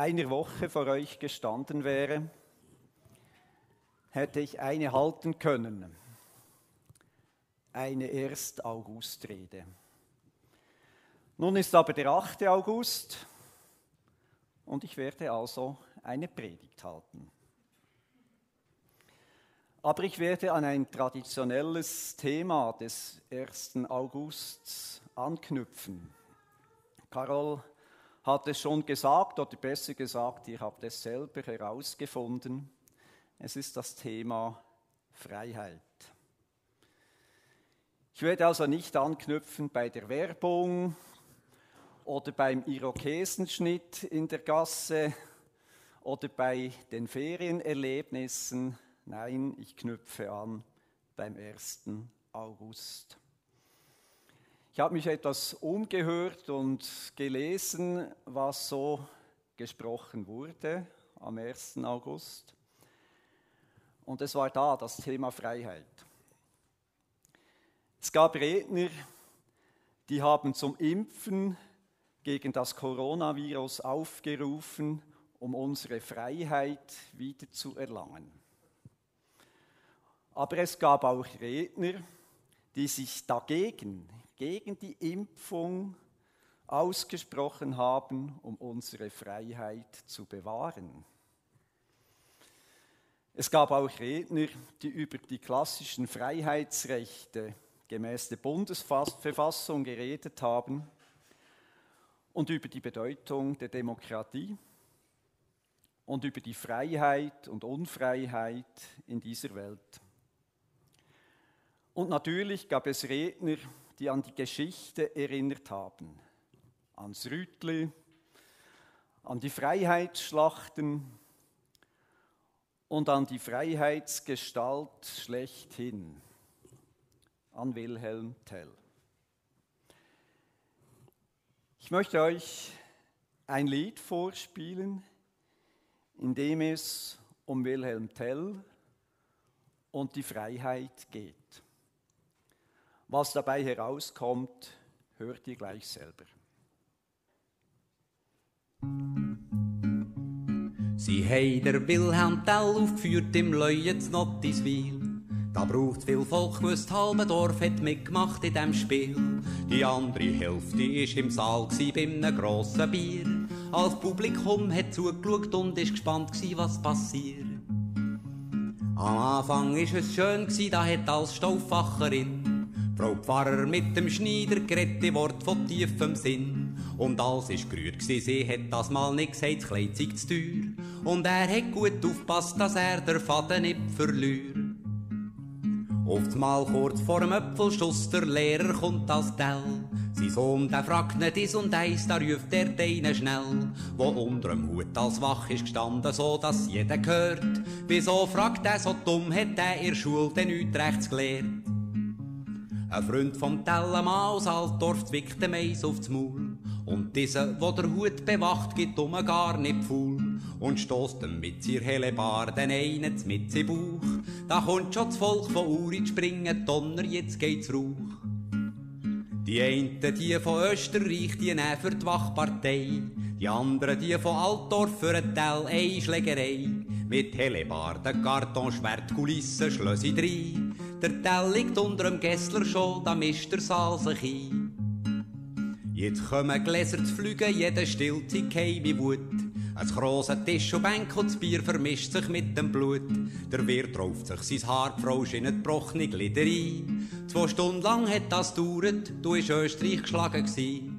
einer Woche vor euch gestanden wäre, hätte ich eine halten können, eine Erst-August-Rede. Nun ist aber der 8. August und ich werde also eine Predigt halten. Aber ich werde an ein traditionelles Thema des 1. Augusts anknüpfen. Carol hat es schon gesagt, oder besser gesagt, ihr habt es selber herausgefunden. Es ist das Thema Freiheit. Ich werde also nicht anknüpfen bei der Werbung oder beim Irokesenschnitt in der Gasse oder bei den Ferienerlebnissen. Nein, ich knüpfe an beim 1. August. Ich habe mich etwas umgehört und gelesen, was so gesprochen wurde am 1. August. Und es war da das Thema Freiheit. Es gab Redner, die haben zum Impfen gegen das Coronavirus aufgerufen, um unsere Freiheit wieder zu erlangen. Aber es gab auch Redner, die sich dagegen, gegen die Impfung ausgesprochen haben, um unsere Freiheit zu bewahren. Es gab auch Redner, die über die klassischen Freiheitsrechte gemäß der Bundesverfassung geredet haben und über die Bedeutung der Demokratie und über die Freiheit und Unfreiheit in dieser Welt. Und natürlich gab es Redner, die an die Geschichte erinnert haben, ans Rütli, an die Freiheitsschlachten und an die Freiheitsgestalt schlechthin, an Wilhelm Tell. Ich möchte euch ein Lied vorspielen, in dem es um Wilhelm Tell und die Freiheit geht. Was dabei herauskommt, hört ihr gleich selber. Sie haben der Wilhelm Tell aufgeführt im Leuen Nottiswil. Da braucht viel Volk, wüsst halbe Dorf hat mitgemacht in dem Spiel. Die andere Hälfte ist im Saal gsi bei einem grossen Bier. Als Publikum hat zugeschaut und ist gespannt gsi, was passiert. Am Anfang ist es schön gsi, da hat als Stauffacherin Frau Pfarrer mit dem Schneider geredet Wort von tiefem Sinn. Und alles ist gerührt gsi, sie hat das mal nicht gesagt, Kleid zu teuer. Und er hat gut aufpasst, dass er der Faden nicht verliert. Oftmal kurz vor dem Äpfelstuss der Lehrer kommt als Tell. Sein Sohn, der fragt nicht is und eins, da ruft er deinen schnell. Wo unter dem Hut als wach ist gestanden, so dass jeder hört. Wieso fragt er so dumm, hat er in Schule denn nichts rechts gelehrt? Ein Freund vom Tellermann aus Altdorf zwickt dem Eis aufs Maul. Und dieser, wo der Hut bewacht, gibt um gar nicht faul. Und stoßt ihm mit ihr helle Bar den einen mit im Bauch. Da kommt schon das Volk von Uri springen, Donner, jetzt geht's Rauch. Die einen, die von Österreich, die nehmen für die Wachpartei. Die anderen, die von Altdorf für ein Tell, eine Schlägerei. Mit Hellebarden, Karton, Schwert, Kulissen, Schlössi drei. Der Tell liegt unter dem Gessler schon, da mischt der Saal sich ein. Jetzt kommen Gläser zu fliegen, jeder stillt sich heim Wut. Ein grosser Tisch und Bänk und das Bier vermischt sich mit dem Blut. Der Wirt rauft sich sein Haar, die Frau schinnet gebrochene Glieder ein. Zwei Stunden lang hat das gedauert, du ist Österreich geschlagen gsi.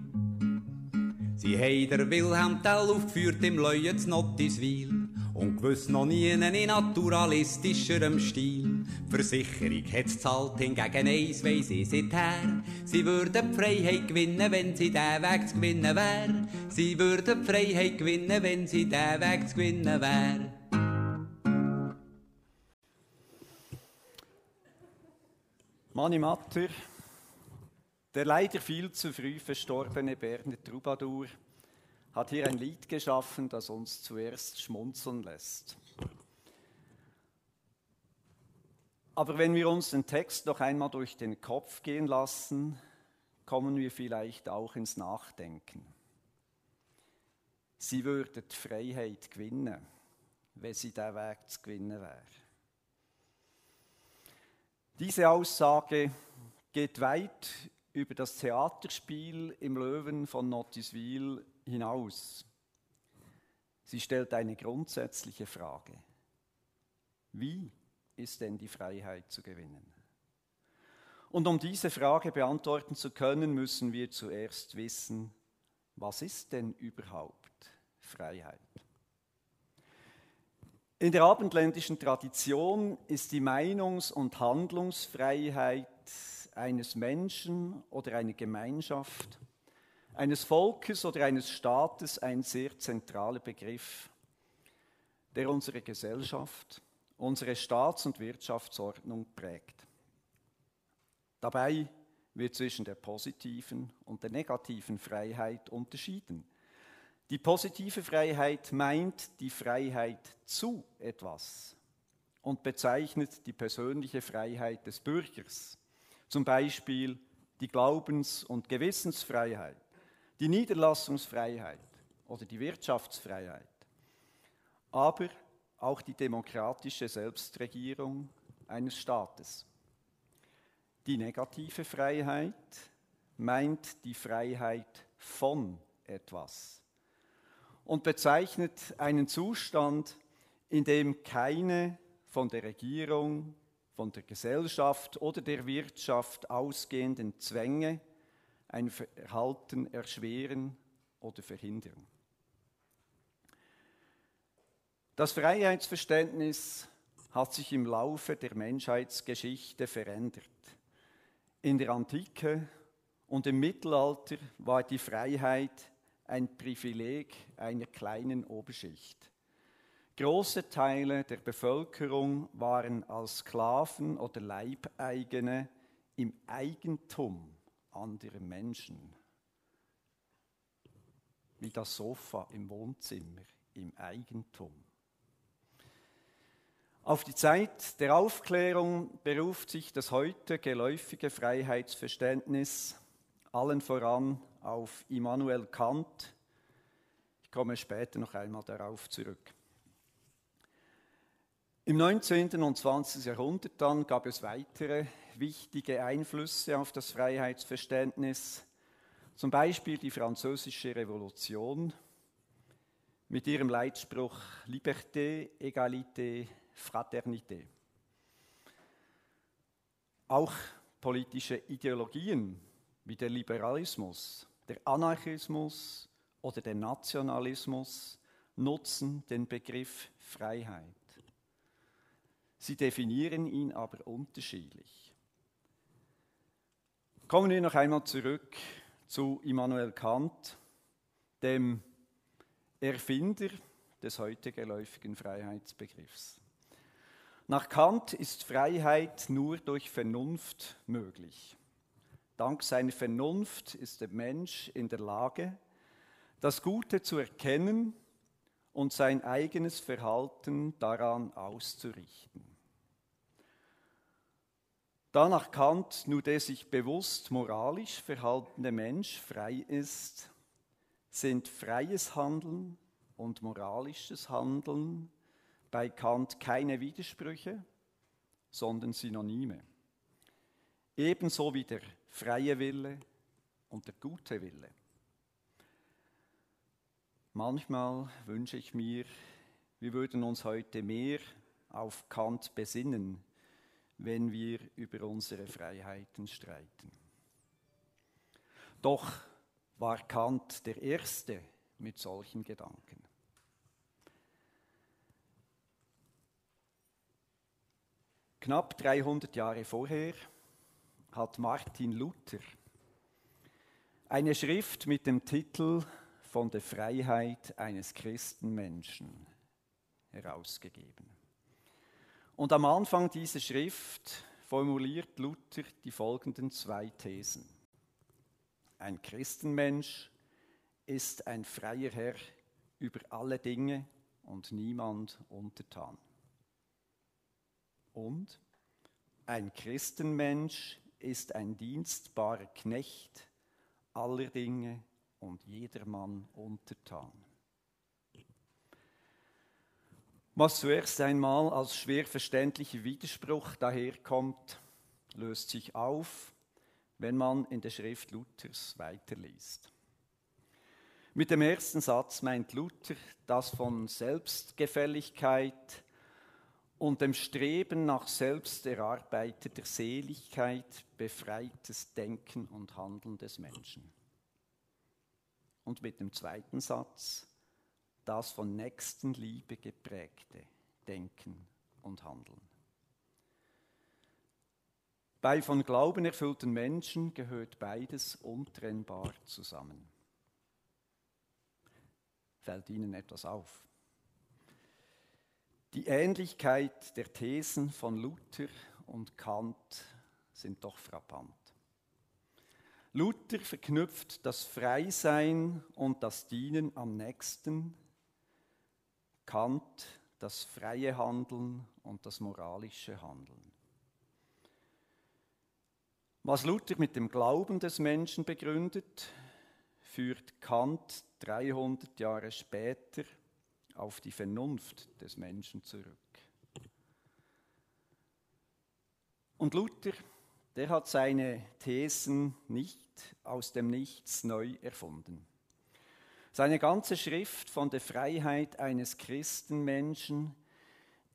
Sie haben der Wilhelm Tell aufgeführt im Leuen zu Nottiswil. Und gewiss noch nie in naturalistischerem Stil. Versicherung hat's zahlt, hingegen eins weiss ich seither. Sie würden die Freiheit gewinnen, wenn sie den Weg zu gewinnen wär. Sie würden die Freiheit gewinnen, wenn sie den Weg zu gewinnen wär. Mani Matter, der leider viel zu früh verstorbene Berner Troubadour, hat hier ein Lied geschaffen, das uns zuerst schmunzeln lässt. Aber wenn wir uns den Text noch einmal durch den Kopf gehen lassen, kommen wir vielleicht auch ins Nachdenken. sie würden die Freiheit gewinnen, wenn sie der Weg zu gewinnen wäre. Diese Aussage geht weit über das Theaterspiel im Löwen von Notiswil hinaus. Sie stellt eine grundsätzliche Frage. Wie ist denn die Freiheit zu gewinnen? Und um diese Frage beantworten zu können, müssen wir zuerst wissen, was ist denn überhaupt Freiheit? In der abendländischen Tradition ist die Meinungs- und Handlungsfreiheit eines Menschen oder einer Gemeinschaft, eines Volkes oder eines Staates ein sehr zentraler Begriff, der unsere Gesellschaft, unsere Staats- und Wirtschaftsordnung prägt. Dabei wird zwischen der positiven und der negativen Freiheit unterschieden. Die positive Freiheit meint die Freiheit zu etwas und bezeichnet die persönliche Freiheit des Bürgers, zum Beispiel die Glaubens- und Gewissensfreiheit, die Niederlassungsfreiheit oder die Wirtschaftsfreiheit, aber auch die demokratische Selbstregierung eines Staates. Die negative Freiheit meint die Freiheit von etwas und bezeichnet einen Zustand, in dem keine von der Regierung, von der Gesellschaft oder der Wirtschaft ausgehenden Zwänge ein Verhalten erschweren oder verhindern. Das Freiheitsverständnis hat sich im Laufe der Menschheitsgeschichte verändert. In der Antike und im Mittelalter war die Freiheit ein Privileg einer kleinen Oberschicht. Große Teile der Bevölkerung waren als Sklaven oder Leibeigene im Eigentum anderer Menschen. Wie das Sofa im Wohnzimmer im Eigentum. Auf die Zeit der Aufklärung beruft sich das heute geläufige Freiheitsverständnis allen voran auf Immanuel Kant. Ich komme später noch einmal darauf zurück. Im 19. und 20. Jahrhundert dann gab es weitere wichtige Einflüsse auf das Freiheitsverständnis, zum Beispiel die Französische Revolution mit ihrem Leitspruch Liberté, Égalité, Fraternité. Auch politische Ideologien wie der Liberalismus, der Anarchismus oder der Nationalismus nutzen den Begriff Freiheit. Sie definieren ihn aber unterschiedlich. Kommen wir noch einmal zurück zu Immanuel Kant, dem Erfinder des heute geläufigen Freiheitsbegriffs. Nach Kant ist Freiheit nur durch Vernunft möglich. Dank seiner Vernunft ist der Mensch in der Lage, das Gute zu erkennen und sein eigenes Verhalten daran auszurichten. Da nach Kant nur der sich bewusst moralisch verhaltende Mensch frei ist, sind freies Handeln und moralisches Handeln bei Kant keine Widersprüche, sondern Synonyme. Ebenso wie der freie Wille und der gute Wille. Manchmal wünsche ich mir, wir würden uns heute mehr auf Kant besinnen, wenn wir über unsere Freiheiten streiten. Doch war Kant der Erste mit solchen Gedanken. Knapp 300 Jahre vorher hat Martin Luther eine Schrift mit dem Titel Von der Freiheit eines Christenmenschen herausgegeben. Und am Anfang dieser Schrift formuliert Luther die folgenden zwei Thesen. Ein Christenmensch ist ein freier Herr über alle Dinge und niemand untertan. Und ein Christenmensch ist ein dienstbarer Knecht aller Dinge und jedermann untertan. Was zuerst einmal als schwer verständlicher Widerspruch daherkommt, löst sich auf, wenn man in der Schrift Luthers weiterliest. Mit dem ersten Satz meint Luther, dass von Selbstgefälligkeit und dem Streben nach selbst erarbeiteter Seligkeit befreites Denken und Handeln des Menschen. Und mit dem zweiten Satz das von Nächstenliebe geprägte Denken und Handeln. Bei von Glauben erfüllten Menschen gehört beides untrennbar zusammen. Fällt Ihnen etwas auf? Die Ähnlichkeit der Thesen von Luther und Kant sind doch frappant. Luther verknüpft das Freisein und das Dienen am nächsten, Kant das freie Handeln und das moralische Handeln. Was Luther mit dem Glauben des Menschen begründet, führt Kant 300 Jahre später auf die Vernunft des Menschen zurück. Und Luther, der hat seine Thesen nicht aus dem Nichts neu erfunden. Seine ganze Schrift von der Freiheit eines Christenmenschen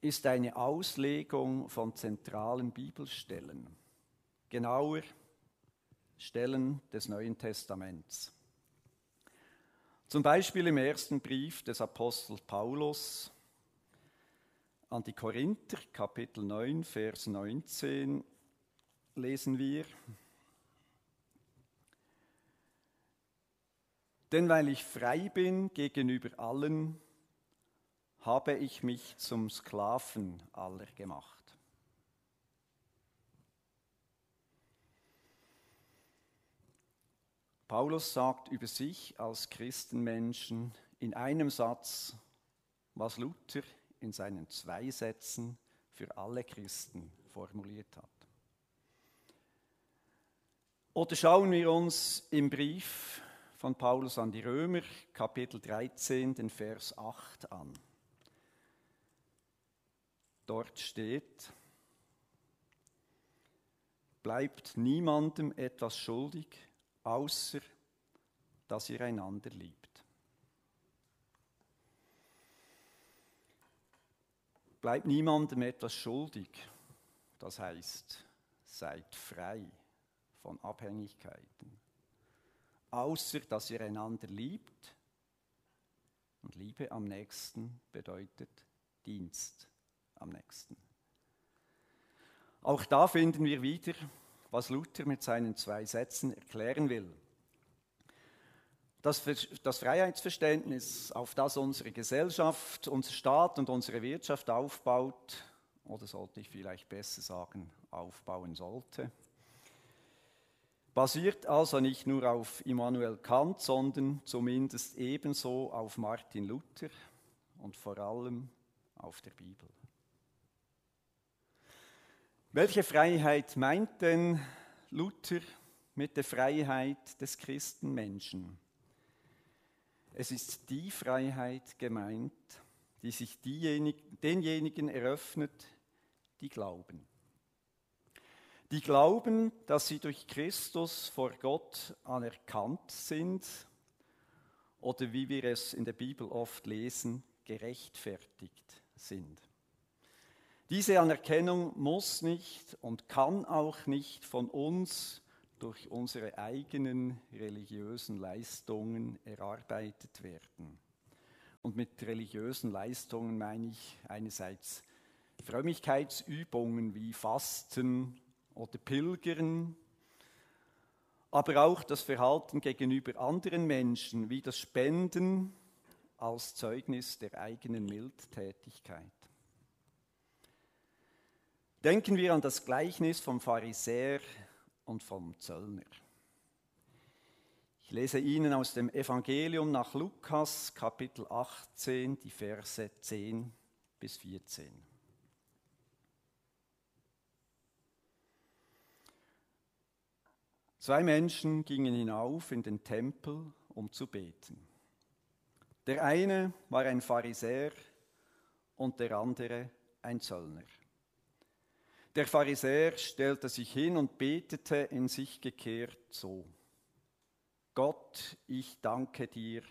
ist eine Auslegung von zentralen Bibelstellen genauer Stellen des Neuen Testaments. Zum Beispiel im ersten Brief des Apostels Paulus an die Korinther, Kapitel 9, Vers 19, lesen wir, Denn weil ich frei bin gegenüber allen, habe ich mich zum Sklaven aller gemacht Paulus sagt über sich als Christenmenschen in einem Satz, was Luther in seinen zwei Sätzen für alle Christen formuliert hat. Oder schauen wir uns im Brief von Paulus an die Römer, Kapitel 13, den Vers 8 an. Dort steht, bleibt niemandem etwas schuldig, außer dass ihr einander liebt. Bleibt niemandem etwas schuldig, das heißt, seid frei von Abhängigkeiten, außer dass ihr einander liebt. Und Liebe am nächsten bedeutet Dienst am nächsten. Auch da finden wir wieder was Luther mit seinen zwei Sätzen erklären will. Das, Freiheitsverständnis, auf das unsere Gesellschaft, unser Staat und unsere Wirtschaft aufbaut, oder sollte ich vielleicht besser sagen, aufbauen sollte, basiert also nicht nur auf Immanuel Kant, sondern zumindest ebenso auf Martin Luther und vor allem auf der Bibel. Welche Freiheit meint denn Luther mit der Freiheit des Christenmenschen? Es ist die Freiheit gemeint, die sich denjenigen eröffnet, die glauben. Die glauben, dass sie durch Christus vor Gott anerkannt sind oder wie wir es in der Bibel oft lesen, gerechtfertigt sind. Diese Anerkennung muss nicht und kann auch nicht von uns durch unsere eigenen religiösen Leistungen erarbeitet werden. Und mit religiösen Leistungen meine ich einerseits Frömmigkeitsübungen wie Fasten oder Pilgern, aber auch das Verhalten gegenüber anderen Menschen wie das Spenden als Zeugnis der eigenen Mildtätigkeit. Denken wir an das Gleichnis vom Pharisäer und vom Zöllner. Ich lese Ihnen aus dem Evangelium nach Lukas Kapitel 18 die Verse 10 bis 14. Zwei Menschen gingen hinauf in den Tempel, um zu beten. Der eine war ein Pharisäer und der andere ein Zöllner. Der Pharisäer stellte sich hin und betete in sich gekehrt so. Gott, ich danke dir,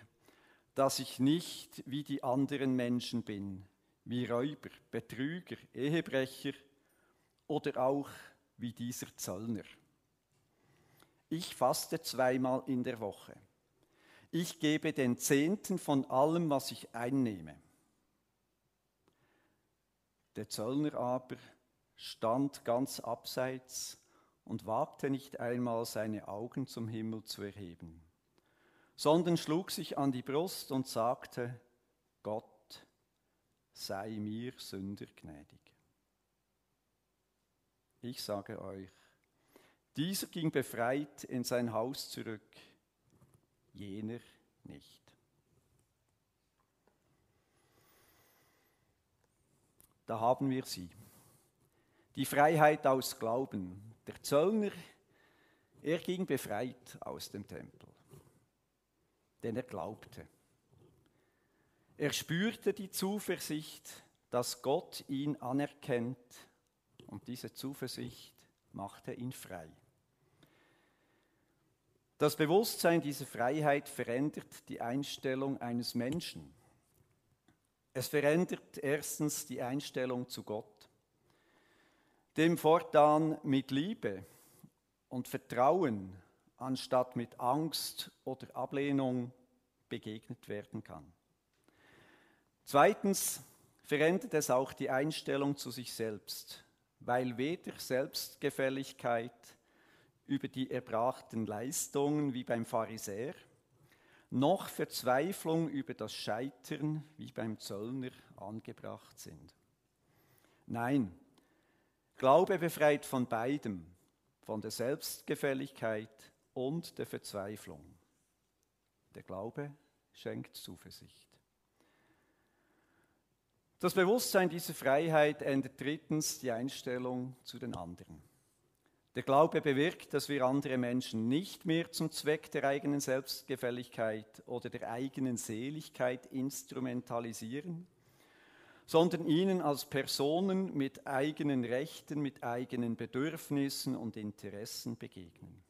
dass ich nicht wie die anderen Menschen bin, wie Räuber, Betrüger, Ehebrecher oder auch wie dieser Zöllner. Ich faste zweimal in der Woche. Ich gebe den Zehnten von allem, was ich einnehme. Der Zöllner aber stand ganz abseits und wagte nicht einmal seine Augen zum Himmel zu erheben, sondern schlug sich an die Brust und sagte, Gott sei mir Sünder gnädig. Ich sage euch, dieser ging befreit in sein Haus zurück, jener nicht. Da haben wir sie. Die Freiheit aus Glauben. Der Zöllner, er ging befreit aus dem Tempel, denn er glaubte. Er spürte die Zuversicht, dass Gott ihn anerkennt und diese Zuversicht machte ihn frei. Das Bewusstsein dieser Freiheit verändert die Einstellung eines Menschen. Es verändert erstens die Einstellung zu Gott, dem fortan mit Liebe und Vertrauen anstatt mit Angst oder Ablehnung begegnet werden kann. Zweitens verändert es auch die Einstellung zu sich selbst, weil weder Selbstgefälligkeit über die erbrachten Leistungen wie beim Pharisäer, noch Verzweiflung über das Scheitern wie beim Zöllner angebracht sind. Nein, Glaube befreit von beidem, von der Selbstgefälligkeit und der Verzweiflung. Der Glaube schenkt Zuversicht. Das Bewusstsein dieser Freiheit ändert drittens die Einstellung zu den anderen. Der Glaube bewirkt, dass wir andere Menschen nicht mehr zum Zweck der eigenen Selbstgefälligkeit oder der eigenen Seligkeit instrumentalisieren, sondern ihnen als Personen mit eigenen Rechten, mit eigenen Bedürfnissen und Interessen begegnen.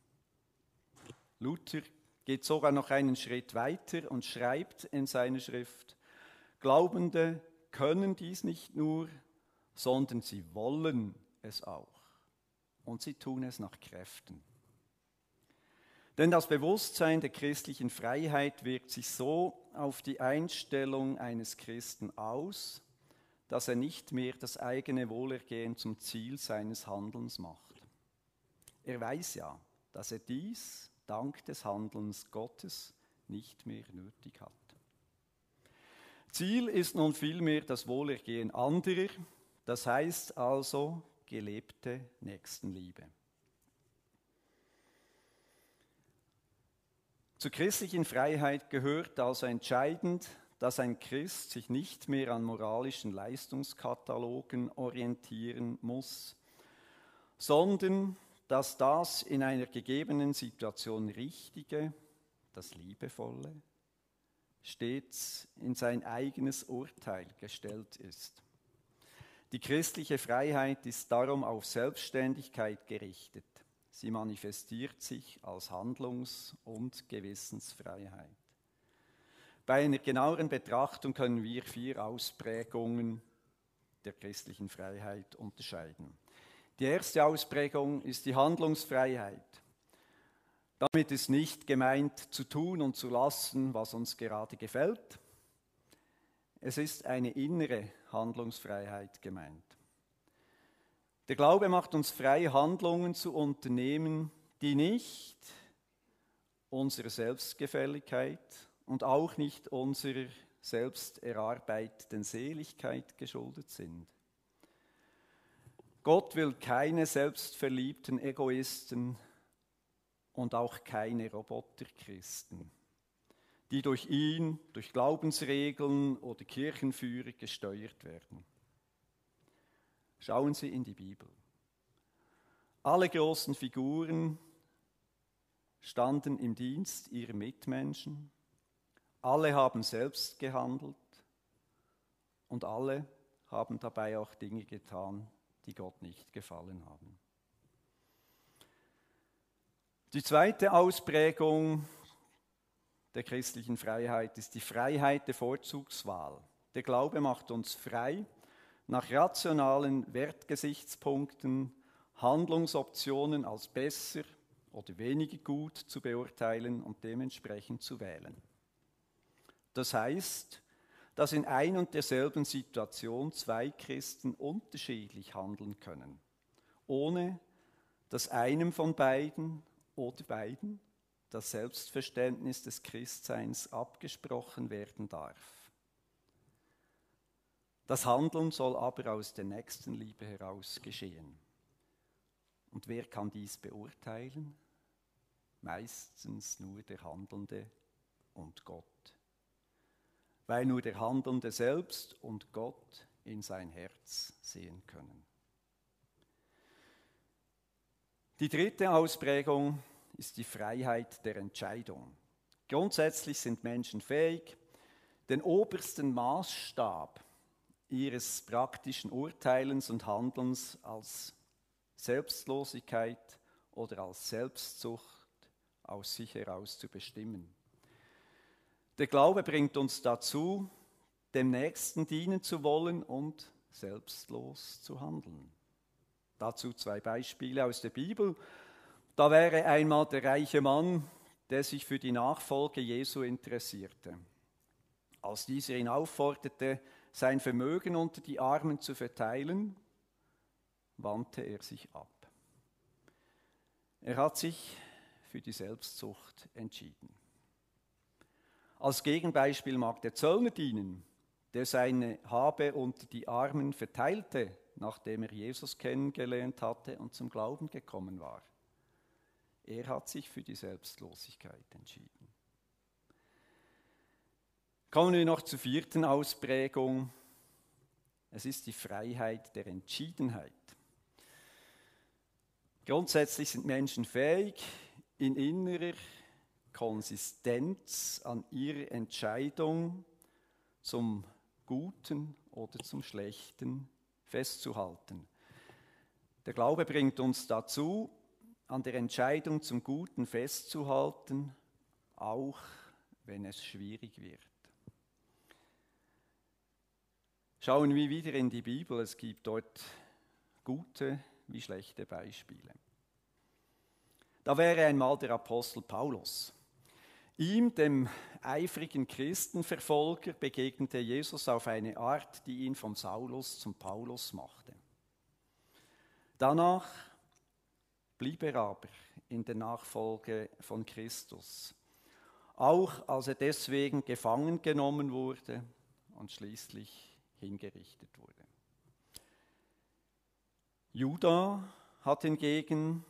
Luther geht sogar noch einen Schritt weiter und schreibt in seiner Schrift, Glaubende können dies nicht nur, sondern sie wollen es auch und sie tun es nach Kräften. Denn das Bewusstsein der christlichen Freiheit wirkt sich so auf die Einstellung eines Christen aus, dass er nicht mehr das eigene Wohlergehen zum Ziel seines Handelns macht. Er weiß ja, dass er dies dank des Handelns Gottes nicht mehr nötig hat. Ziel ist nun vielmehr das Wohlergehen anderer, das heißt also gelebte Nächstenliebe. Zur christlichen Freiheit gehört also entscheidend, dass ein Christ sich nicht mehr an moralischen Leistungskatalogen orientieren muss, sondern dass das in einer gegebenen Situation Richtige, das Liebevolle, stets in sein eigenes Urteil gestellt ist. Die christliche Freiheit ist darum auf Selbstständigkeit gerichtet. Sie manifestiert sich als Handlungs- und Gewissensfreiheit. Bei einer genaueren Betrachtung können wir vier Ausprägungen der christlichen Freiheit unterscheiden. Die erste Ausprägung ist die Handlungsfreiheit. Damit ist nicht gemeint zu tun und zu lassen, was uns gerade gefällt. Es ist eine innere Handlungsfreiheit gemeint. Der Glaube macht uns frei, Handlungen zu unternehmen, die nicht unserer Selbstgefälligkeit und auch nicht unserer selbst erarbeiteten Seligkeit geschuldet sind. Gott will keine selbstverliebten Egoisten und auch keine Roboterchristen, die durch ihn, durch Glaubensregeln oder Kirchenführer gesteuert werden. Schauen Sie in die Bibel. Alle großen Figuren standen im Dienst ihrer Mitmenschen alle haben selbst gehandelt und alle haben dabei auch Dinge getan, die Gott nicht gefallen haben. Die zweite Ausprägung der christlichen Freiheit ist die Freiheit der Vorzugswahl. Der Glaube macht uns frei, nach rationalen Wertgesichtspunkten Handlungsoptionen als besser oder weniger gut zu beurteilen und dementsprechend zu wählen. Das heißt, dass in ein und derselben Situation zwei Christen unterschiedlich handeln können, ohne dass einem von beiden oder beiden das Selbstverständnis des Christseins abgesprochen werden darf. Das Handeln soll aber aus der Nächstenliebe heraus geschehen. Und wer kann dies beurteilen? Meistens nur der Handelnde und Gott. Weil nur der Handelnde selbst und Gott in sein Herz sehen können. Die dritte Ausprägung ist die Freiheit der Entscheidung. Grundsätzlich sind Menschen fähig, den obersten Maßstab ihres praktischen Urteilens und Handelns als Selbstlosigkeit oder als Selbstsucht aus sich heraus zu bestimmen. Der Glaube bringt uns dazu, dem Nächsten dienen zu wollen und selbstlos zu handeln. Dazu zwei Beispiele aus der Bibel. Da wäre einmal der reiche Mann, der sich für die Nachfolge Jesu interessierte. Als dieser ihn aufforderte, sein Vermögen unter die Armen zu verteilen, wandte er sich ab. Er hat sich für die Selbstzucht entschieden. Als Gegenbeispiel mag der Zöllner dienen, der seine Habe unter die Armen verteilte, nachdem er Jesus kennengelernt hatte und zum Glauben gekommen war. Er hat sich für die Selbstlosigkeit entschieden. Kommen wir noch zur vierten Ausprägung. Es ist die Freiheit der Entschiedenheit. Grundsätzlich sind Menschen fähig, in innerer Konsistenz an ihrer Entscheidung zum Guten oder zum Schlechten festzuhalten. Der Glaube bringt uns dazu, an der Entscheidung zum Guten festzuhalten, auch wenn es schwierig wird. Schauen wir wieder in die Bibel, es gibt dort gute wie schlechte Beispiele. Da wäre einmal der Apostel Paulus. Ihm, dem eifrigen Christenverfolger, begegnete Jesus auf eine Art, die ihn von Saulus zum Paulus machte. Danach blieb er aber in der Nachfolge von Christus, auch als er deswegen gefangen genommen wurde und schließlich hingerichtet wurde. Judah hat hingegen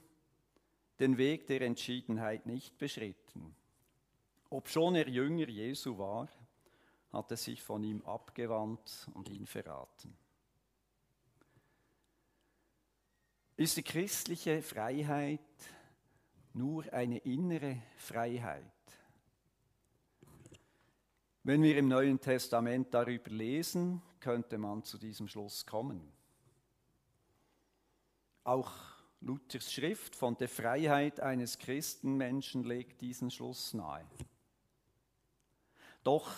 den Weg der Entschiedenheit nicht beschritten. Obschon er Jünger Jesu war, hat er sich von ihm abgewandt und ihn verraten. Ist die christliche Freiheit nur eine innere Freiheit? Wenn wir im Neuen Testament darüber lesen, könnte man zu diesem Schluss kommen. Auch Luthers Schrift von der Freiheit eines Christenmenschen legt diesen Schluss nahe. Doch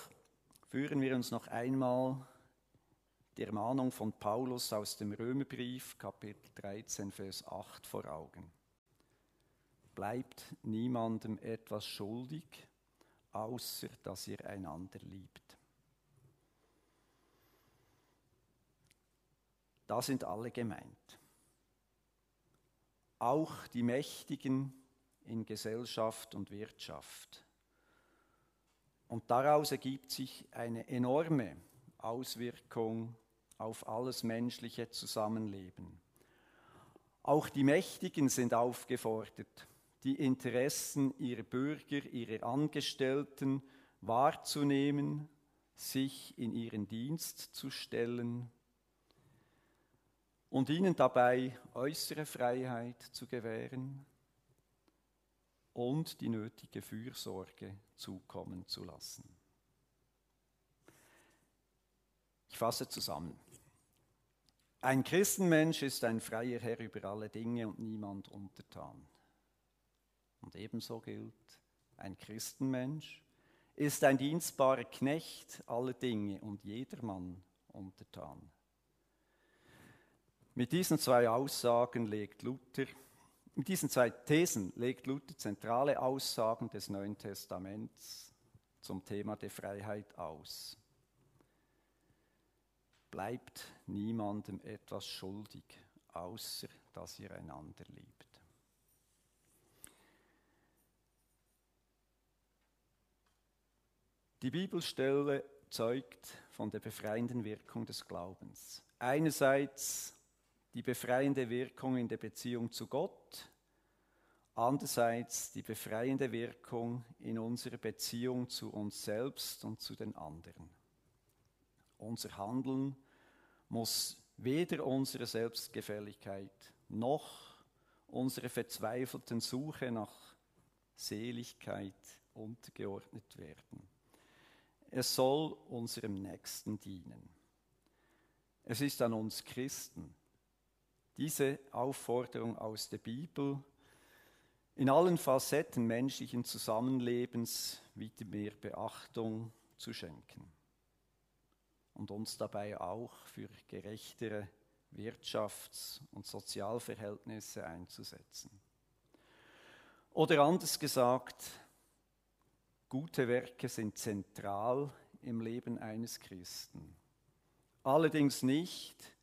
führen wir uns noch einmal die Ermahnung von Paulus aus dem Römerbrief, Kapitel 13, Vers 8 vor Augen. Bleibt niemandem etwas schuldig, außer dass ihr einander liebt. Da sind alle gemeint auch die Mächtigen in Gesellschaft und Wirtschaft. Und daraus ergibt sich eine enorme Auswirkung auf alles menschliche Zusammenleben. Auch die Mächtigen sind aufgefordert, die Interessen ihrer Bürger, ihrer Angestellten wahrzunehmen, sich in ihren Dienst zu stellen und ihnen dabei äußere Freiheit zu gewähren und die nötige Fürsorge zukommen zu lassen. Ich fasse zusammen. Ein Christenmensch ist ein freier Herr über alle Dinge und niemand untertan. Und ebenso gilt, ein Christenmensch ist ein dienstbarer Knecht aller Dinge und jedermann untertan. Mit diesen zwei Aussagen legt Luther, mit diesen zwei Thesen legt Luther zentrale Aussagen des Neuen Testaments zum Thema der Freiheit aus. Bleibt niemandem etwas schuldig, außer dass ihr einander liebt. Die Bibelstelle zeugt von der befreienden Wirkung des Glaubens. Einerseits die befreiende Wirkung in der Beziehung zu Gott, andererseits die befreiende Wirkung in unserer Beziehung zu uns selbst und zu den anderen. Unser Handeln muss weder unsere Selbstgefälligkeit noch unsere verzweifelten Suche nach Seligkeit untergeordnet werden. Es soll unserem Nächsten dienen. Es ist an uns Christen, diese Aufforderung aus der Bibel in allen Facetten menschlichen Zusammenlebens wieder mehr Beachtung zu schenken und uns dabei auch für gerechtere Wirtschafts- und Sozialverhältnisse einzusetzen. Oder anders gesagt, gute Werke sind zentral im Leben eines Christen. Allerdings nicht,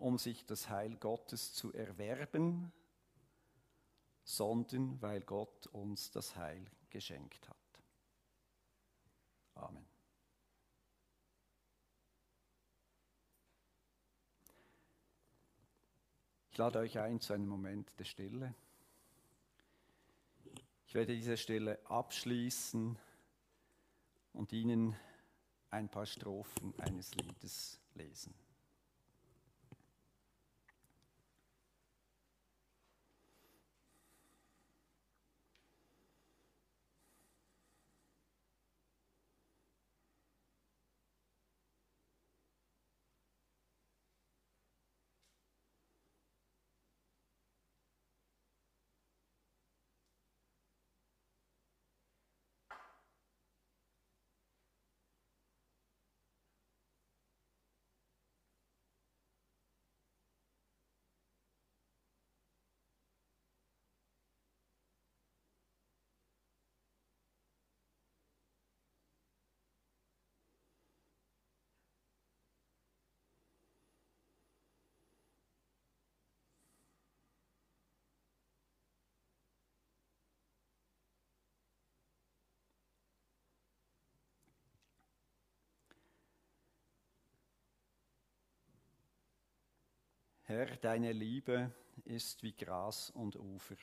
um sich das Heil Gottes zu erwerben, sondern weil Gott uns das Heil geschenkt hat. Amen. Ich lade euch ein zu einem Moment der Stille. Ich werde diese Stille abschließen und Ihnen ein paar Strophen eines Liedes lesen. Herr, deine Liebe ist wie Gras und Ufer,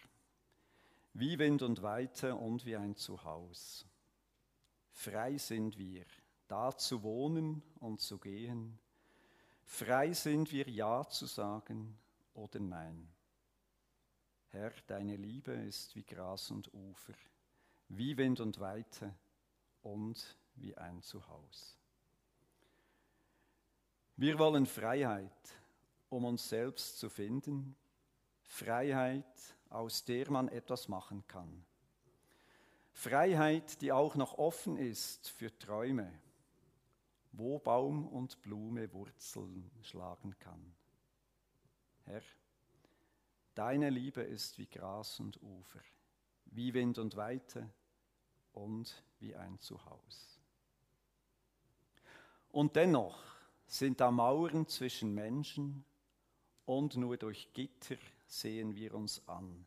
wie Wind und Weite und wie ein Zuhaus. Frei sind wir, da zu wohnen und zu gehen. Frei sind wir, Ja zu sagen oder Nein. Herr, deine Liebe ist wie Gras und Ufer, wie Wind und Weite und wie ein Zuhaus. Wir wollen Freiheit, um uns selbst zu finden, Freiheit, aus der man etwas machen kann. Freiheit, die auch noch offen ist für Träume, wo Baum und Blume Wurzeln schlagen kann. Herr, deine Liebe ist wie Gras und Ufer, wie Wind und Weite und wie ein Zuhause. Und dennoch sind da Mauern zwischen Menschen und nur durch Gitter sehen wir uns an.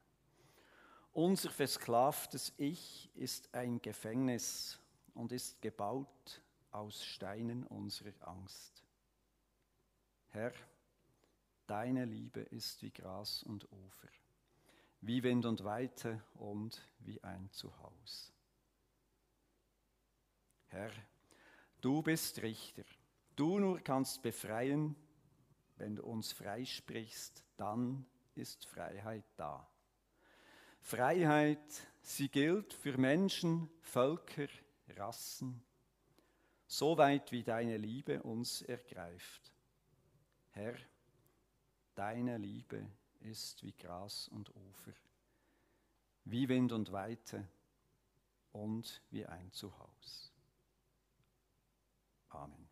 Unser versklavtes Ich ist ein Gefängnis und ist gebaut aus Steinen unserer Angst. Herr, deine Liebe ist wie Gras und Ufer, wie Wind und Weite und wie ein Zuhause. Herr, du bist Richter, du nur kannst befreien, wenn du uns freisprichst, dann ist Freiheit da. Freiheit, sie gilt für Menschen, Völker, Rassen, so weit wie deine Liebe uns ergreift. Herr, deine Liebe ist wie Gras und Ufer, wie Wind und Weite und wie ein Zuhause. Amen.